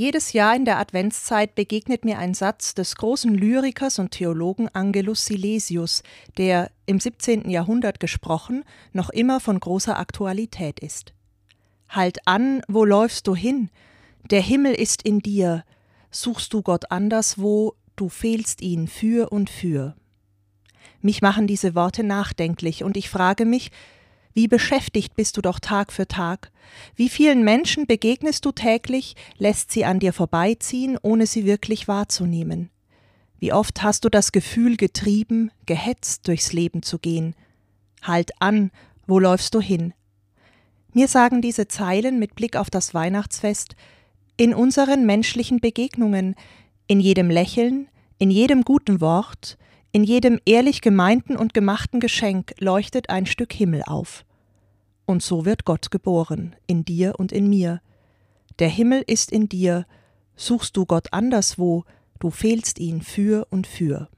Jedes Jahr in der Adventszeit begegnet mir ein Satz des großen Lyrikers und Theologen Angelus Silesius, der im 17. Jahrhundert gesprochen noch immer von großer Aktualität ist. Halt an, wo läufst du hin? Der Himmel ist in dir. Suchst du Gott anderswo, du fehlst ihn für und für. Mich machen diese Worte nachdenklich und ich frage mich, wie beschäftigt bist du doch Tag für Tag? Wie vielen Menschen begegnest du täglich, lässt sie an dir vorbeiziehen, ohne sie wirklich wahrzunehmen? Wie oft hast du das Gefühl getrieben, gehetzt durchs Leben zu gehen? Halt an, wo läufst du hin? Mir sagen diese Zeilen mit Blick auf das Weihnachtsfest, in unseren menschlichen Begegnungen, in jedem Lächeln, in jedem guten Wort, in jedem ehrlich gemeinten und gemachten Geschenk leuchtet ein Stück Himmel auf. Und so wird Gott geboren, in dir und in mir. Der Himmel ist in dir, suchst du Gott anderswo, du fehlst ihn für und für.